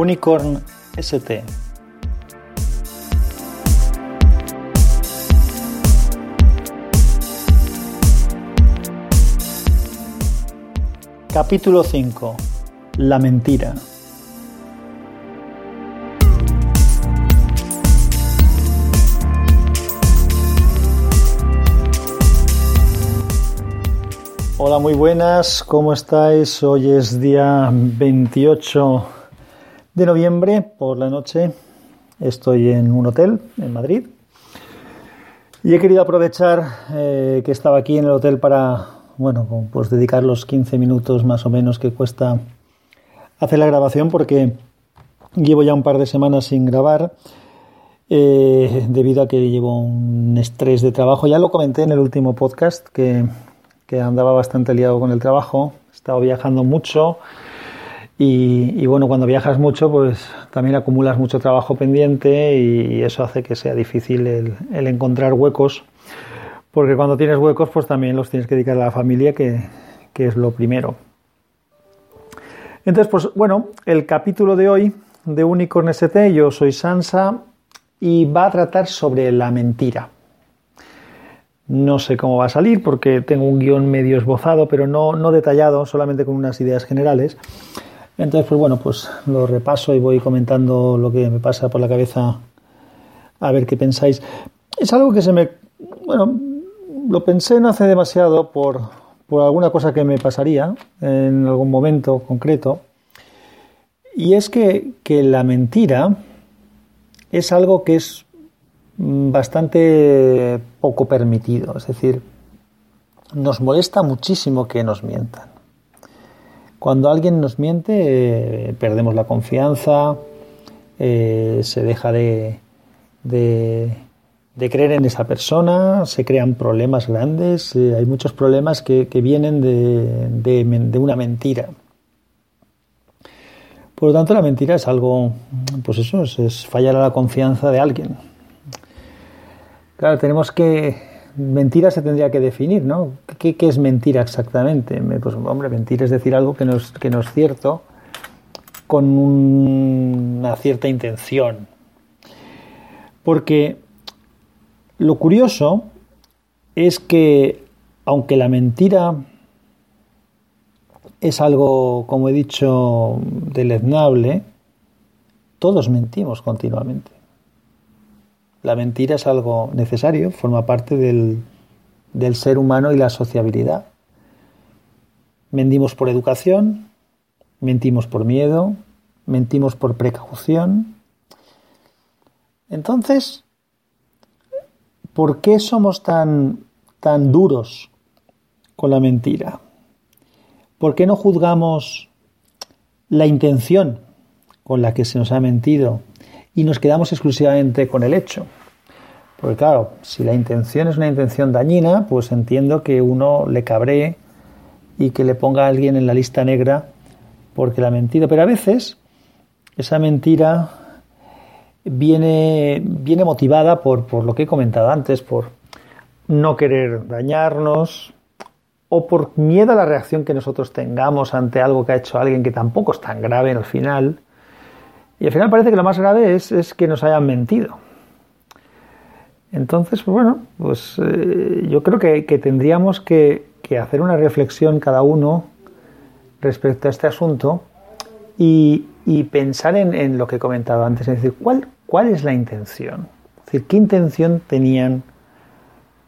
Unicorn ST. Capítulo 5. La mentira. Hola, muy buenas, ¿cómo estáis? Hoy es día 28 de noviembre por la noche. Estoy en un hotel en Madrid y he querido aprovechar eh, que estaba aquí en el hotel para, bueno, pues dedicar los 15 minutos más o menos que cuesta hacer la grabación porque llevo ya un par de semanas sin grabar. Eh, debido a que llevo un estrés de trabajo. Ya lo comenté en el último podcast que que andaba bastante liado con el trabajo, estaba viajando mucho y, bueno, cuando viajas mucho pues también acumulas mucho trabajo pendiente y, eso hace que sea difícil el, encontrar huecos, porque cuando tienes huecos pues también los tienes que dedicar a la familia, que, es lo primero. Entonces, pues bueno, el capítulo de hoy de Unicorn ST, yo soy Sansa y va a tratar sobre la mentira. No sé cómo va a salir porque tengo un guion medio esbozado, pero no, no detallado, solamente con unas ideas generales. Entonces, pues bueno, pues lo repaso y voy comentando lo que me pasa por la cabeza a ver qué pensáis. Es algo que se me... Bueno, lo pensé no hace demasiado por, por alguna cosa que me pasaría en algún momento concreto. Y es que, que la mentira es algo que es bastante poco permitido. Es decir, nos molesta muchísimo que nos mientan. Cuando alguien nos miente, eh, perdemos la confianza, eh, se deja de, de, creer en esa persona, se crean problemas grandes, eh, hay muchos problemas que, vienen de, de, una mentira. Por lo tanto, la mentira es algo, pues eso, es fallar a la confianza de alguien. Claro, tenemos que. Mentira se tendría que definir, ¿no? ¿Qué, es mentira exactamente? Pues, hombre, mentira es decir algo que no es, cierto con una cierta intención. Porque lo curioso es que, aunque la mentira es algo, como he dicho, deleznable, todos mentimos continuamente. La mentira es algo necesario, forma parte del, ser humano y la sociabilidad. Mentimos por educación, mentimos por miedo, mentimos por precaución. Entonces, ¿por qué somos tan, tan duros con la mentira? ¿Por qué no juzgamos la intención con la que se nos ha mentido y nos quedamos exclusivamente con el hecho. Porque claro, si la intención es una intención dañina, pues entiendo que uno le cabree y que le ponga a alguien en la lista negra porque la ha mentido. Pero a veces esa mentira viene, viene motivada por, por lo que he comentado antes, por no querer dañarnos o por miedo a la reacción que nosotros tengamos ante algo que ha hecho alguien que tampoco es tan grave al final y al final parece que lo más grave es, que nos hayan mentido. Entonces, pues bueno, pues eh, yo creo que, tendríamos que, hacer una reflexión cada uno respecto a este asunto y, pensar en, lo que he comentado antes, es decir, ¿cuál, cuál es la intención? Es decir, ¿qué intención tenían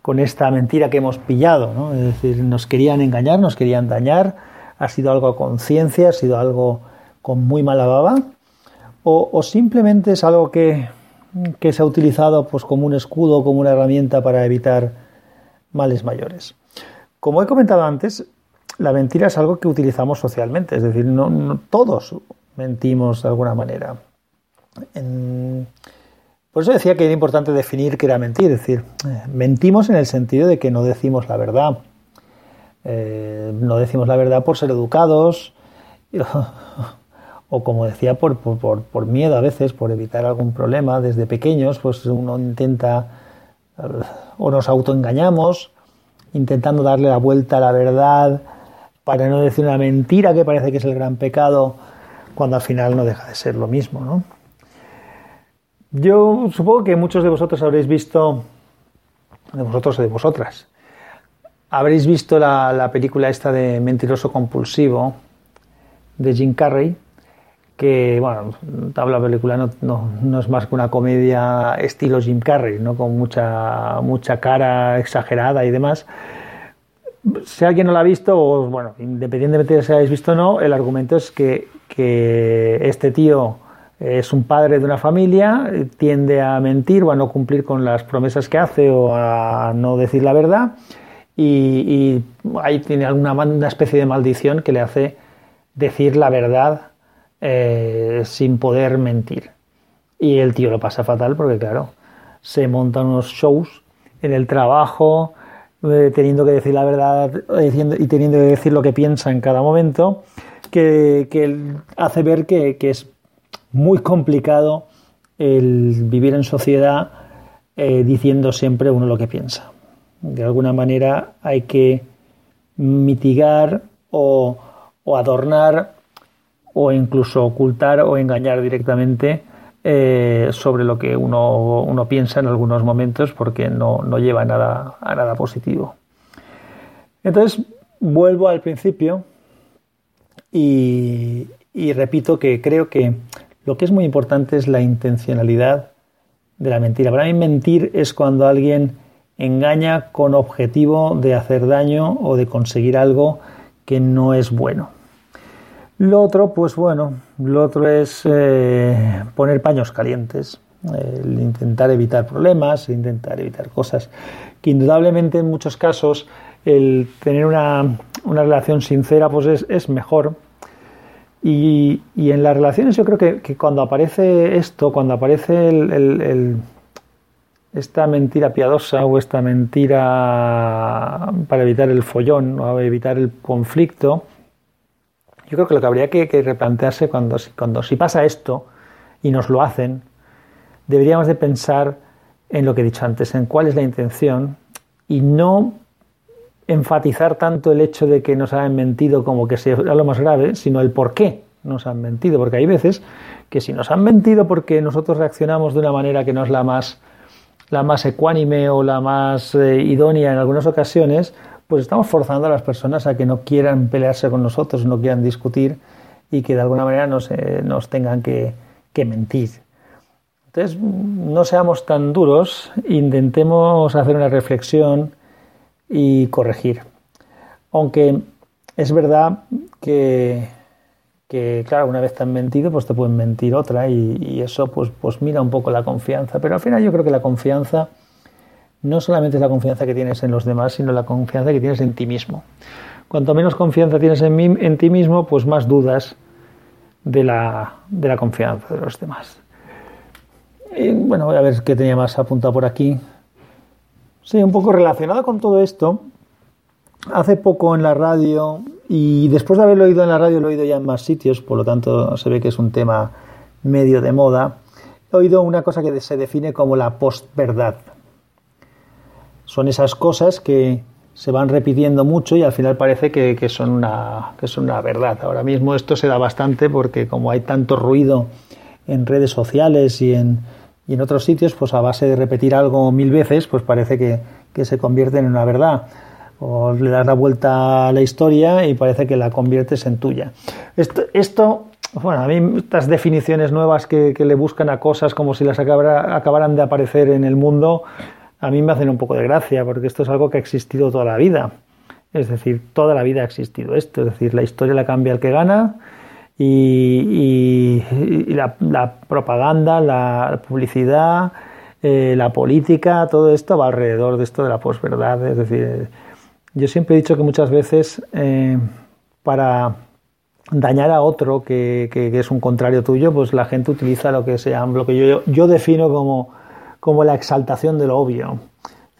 con esta mentira que hemos pillado? Es decir, nos querían engañar, nos querían dañar, ha sido algo a conciencia, ha sido algo con muy mala baba o, simplemente es algo que, se ha utilizado pues, como un escudo, como una herramienta para evitar males mayores. Como he comentado antes, la mentira es algo que utilizamos socialmente, es decir, no, todos mentimos de alguna manera. por eso decía que era importante definir qué era mentir, es decir, mentimos en el sentido de que no decimos la verdad. Eh, no decimos la verdad por ser educados o como decía, por, por, por, miedo a veces, por evitar algún problema. Desde pequeños, pues uno intenta o nos autoengañamos, intentando darle la vuelta a la verdad para no decir una mentira que parece que es el gran pecado, cuando al final no deja de ser lo mismo, ¿no? Yo supongo que muchos de vosotros habréis visto, de vosotros o de vosotras, habréis visto la, película esta de Mentiroso Compulsivo de Jim Carrey, que, bueno, la película no, no, es más que una comedia estilo Jim Carrey, ¿no? con mucha, mucha cara exagerada y demás. Si alguien no la ha visto, o, bueno, independientemente de si la habéis visto o no, el argumento es que, que este tío es un padre de una familia, tiende a mentir o a no cumplir con las promesas que hace o a no decir la verdad y, ahí tiene alguna una especie de maldición que le hace decir la verdad eh, sin poder mentir. Y el tío lo pasa fatal porque claro, se montan unos shows en el trabajo, eh, teniendo que decir la verdad diciendo, y teniendo que decir lo que piensa en cada momento, que, hace ver que, es muy complicado el vivir en sociedad eh, diciendo siempre uno lo que piensa. De alguna manera hay que mitigar o, adornar o incluso ocultar o engañar directamente eh, sobre lo que uno, uno, piensa en algunos momentos porque no, no lleva nada, a nada positivo. Entonces, vuelvo al principio y, y repito que creo que lo que es muy importante es la intencionalidad de la mentira. Para mí mentir es cuando alguien engaña con objetivo de hacer daño o de conseguir algo que no es bueno. Lo otro, pues bueno, lo otro es eh, poner paños calientes, el intentar evitar problemas, intentar evitar cosas que indudablemente en muchos casos el tener una, relación sincera pues es, es mejor. Y, en las relaciones yo creo que, cuando aparece esto, cuando aparece esta mentira piadosa o esta mentira para evitar el follón o evitar el conflicto, yo creo que lo que habría que, replantearse cuando, cuando si pasa esto y nos lo hacen, deberíamos de pensar en lo que he dicho antes, en cuál es la intención y no enfatizar tanto el hecho de que nos han mentido como que sea lo más grave, sino el por qué nos han mentido. Porque hay veces que si nos han mentido porque nosotros reaccionamos de una manera que no es la más, la más ecuánime o la más eh, idónea en algunas ocasiones, pues estamos forzando a las personas a que no quieran pelearse con nosotros, no quieran discutir y que de alguna manera nos, eh, nos tengan que, que mentir. Entonces, no seamos tan duros, intentemos hacer una reflexión y corregir. Aunque es verdad que, que, claro, una vez te han mentido, pues te pueden mentir otra y, eso pues, pues mira un poco la confianza. Pero al final yo creo que la confianza no solamente es la confianza que tienes en los demás, sino la confianza que tienes en ti mismo. Cuanto menos confianza tienes en, ti mismo, pues más dudas de la, de la confianza de los demás. Y, bueno, voy a ver qué tenía más apuntado por aquí. Sí, un poco relacionado con todo esto. Hace poco en la radio, y después de haberlo oído en la radio, lo he oído ya en más sitios, por lo tanto se ve que es un tema medio de moda. He oído una cosa que se define como la postverdad. Son esas cosas que se van repitiendo mucho y al final parece que, son una, que son una verdad. Ahora mismo esto se da bastante porque como hay tanto ruido en redes sociales y en, y en otros sitios, pues a base de repetir algo mil veces, pues parece que, se convierte en una verdad. O le das la vuelta a la historia y parece que la conviertes en tuya. Esto, bueno, a mí estas definiciones nuevas que, le buscan a cosas como si las acabaran de aparecer en el mundo, a mí me hacen un poco de gracia, porque esto es algo que ha existido toda la vida. Es decir, toda la vida ha existido esto. Es decir, la historia la cambia el que gana y, la, propaganda, la publicidad, eh, la política, todo esto va alrededor de esto de la posverdad. Es decir, yo siempre he dicho que muchas veces eh, para dañar a otro que, es un contrario tuyo, pues la gente utiliza lo que se lo que yo defino como, como la exaltación de lo obvio.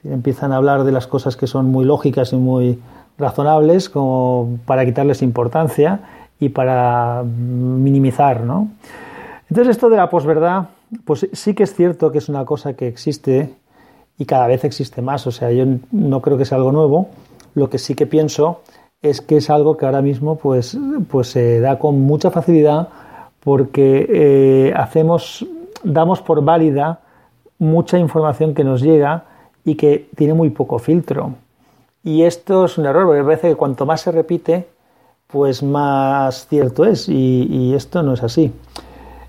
Empiezan a hablar de las cosas que son muy lógicas y muy razonables como para quitarles importancia y para minimizar, ¿no? Entonces esto de la posverdad, pues sí que es cierto que es una cosa que existe y cada vez existe más, o sea, yo no creo que sea algo nuevo, lo que sí que pienso es que es algo que ahora mismo pues, pues se da con mucha facilidad porque eh, hacemos, damos por válida mucha información que nos llega y que tiene muy poco filtro. Y esto es un error, porque parece que cuanto más se repite, pues más cierto es, y, esto no es así.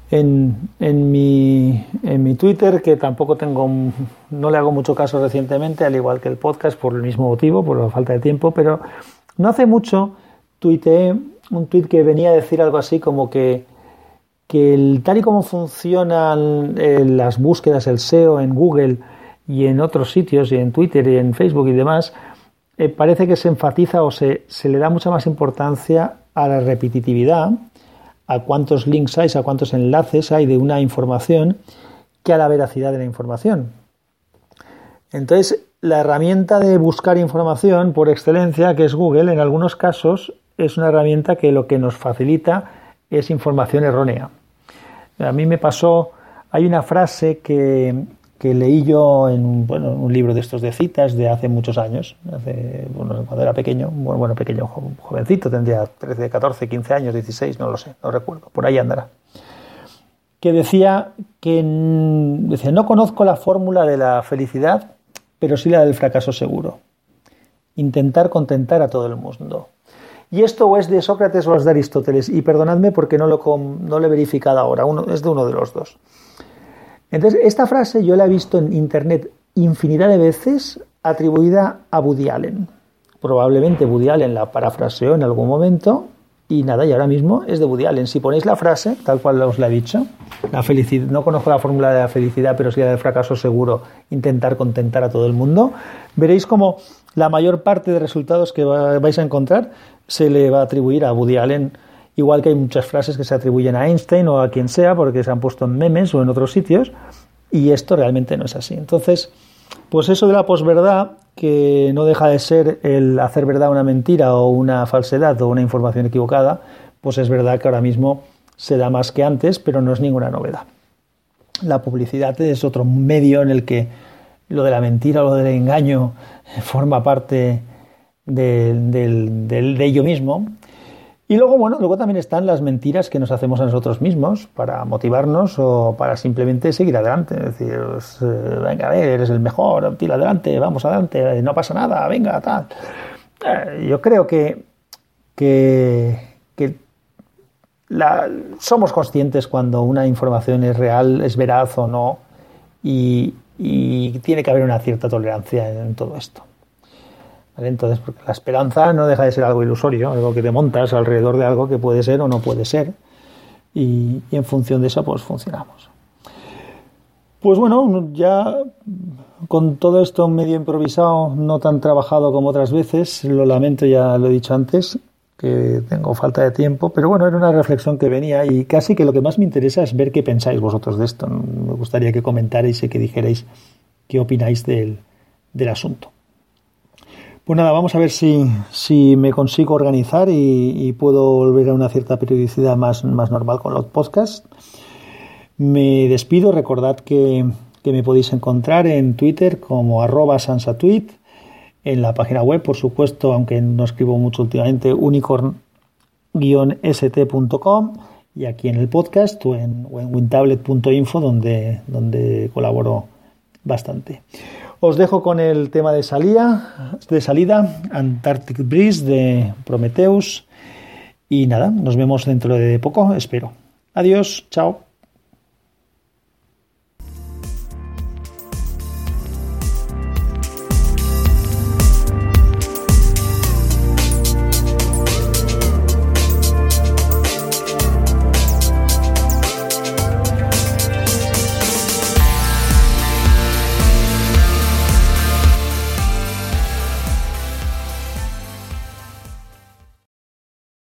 En, mi, en, mi, Twitter, que tampoco tengo, no le hago mucho caso recientemente, al igual que el podcast, por el mismo motivo, por la falta de tiempo, pero no hace mucho tuiteé un tweet que venía a decir algo así como que, que el, tal y como funcionan eh, las búsquedas, el SEO en Google y en otros sitios, y en Twitter y en Facebook y demás, eh, parece que se enfatiza o se, se, le da mucha más importancia a la repetitividad, a cuántos links hay, a cuántos enlaces hay de una información, que a la veracidad de la información. Entonces, la herramienta de buscar información por excelencia, que es Google, en algunos casos es una herramienta que lo que nos facilita es información errónea. A mí me pasó, hay una frase que, que leí yo en un, bueno, un libro de estos de citas de hace muchos años, bueno, cuando era pequeño, bueno, bueno, pequeño, jovencito, tendría 13, 14, 15 años, 16, no lo sé, no recuerdo, por ahí andará. Que decía que decía, no conozco la fórmula de la felicidad, pero sí la del fracaso seguro. Intentar contentar a todo el mundo. Y esto o es de Sócrates o es de Aristóteles, y perdonadme porque no lo, no lo he verificado ahora, uno, es de uno de los dos. Entonces, esta frase yo la he visto en Internet infinidad de veces atribuida a Woody Allen. Probablemente Woody Allen la parafraseó en algún momento y nada, y ahora mismo es de Woody Allen. Si ponéis la frase, tal cual os la he dicho, la felicidad, no conozco la fórmula de la felicidad, pero sí la del fracaso seguro, intentar contentar a todo el mundo, veréis como la mayor parte de resultados que vais a encontrar se le va a atribuir a Woody Allen Igual que hay muchas frases que se atribuyen a Einstein o a quien sea porque se han puesto en memes o en otros sitios y esto realmente no es así. Entonces, pues eso de la posverdad, que no deja de ser el hacer verdad una mentira o una falsedad o una información equivocada, pues es verdad que ahora mismo se da más que antes, pero no es ninguna novedad. La publicidad es otro medio en el que lo de la mentira o lo del engaño forma parte de, de ello mismo y luego, bueno, luego también están las mentiras que nos hacemos a nosotros mismos para motivarnos o para simplemente seguir adelante. Es decir, pues, eh, venga, a ver, eres el mejor, tira adelante, vamos adelante, no pasa nada, venga, tal. Eh, yo creo que, que, somos conscientes cuando una información es real, es veraz o no, y tiene que haber una cierta tolerancia en todo esto. Entonces, porque la esperanza no deja de ser algo ilusorio, algo que te montas alrededor de algo que puede ser o no puede ser, y, en función de eso, pues funcionamos. Pues bueno, ya con todo esto medio improvisado, no tan trabajado como otras veces, lo lamento, ya lo he dicho antes, que tengo falta de tiempo, pero bueno, era una reflexión que venía y casi que lo que más me interesa es ver qué pensáis vosotros de esto. Me gustaría que comentarais y que dijerais qué opináis del, del asunto. Pues nada, vamos a ver si, si me consigo organizar y, puedo volver a una cierta periodicidad más, más normal con los podcasts. Me despido, recordad que, me podéis encontrar en Twitter como arroba sansatweet, en la página web, por supuesto, aunque no escribo mucho últimamente, unicorn-st.com y aquí en el podcast o en, en wintablet.info donde, donde colaboro bastante. Os dejo con el tema de salida, de salida, Antarctic Breeze de Prometheus. Y nada, nos vemos dentro de poco, espero. Adiós, chao.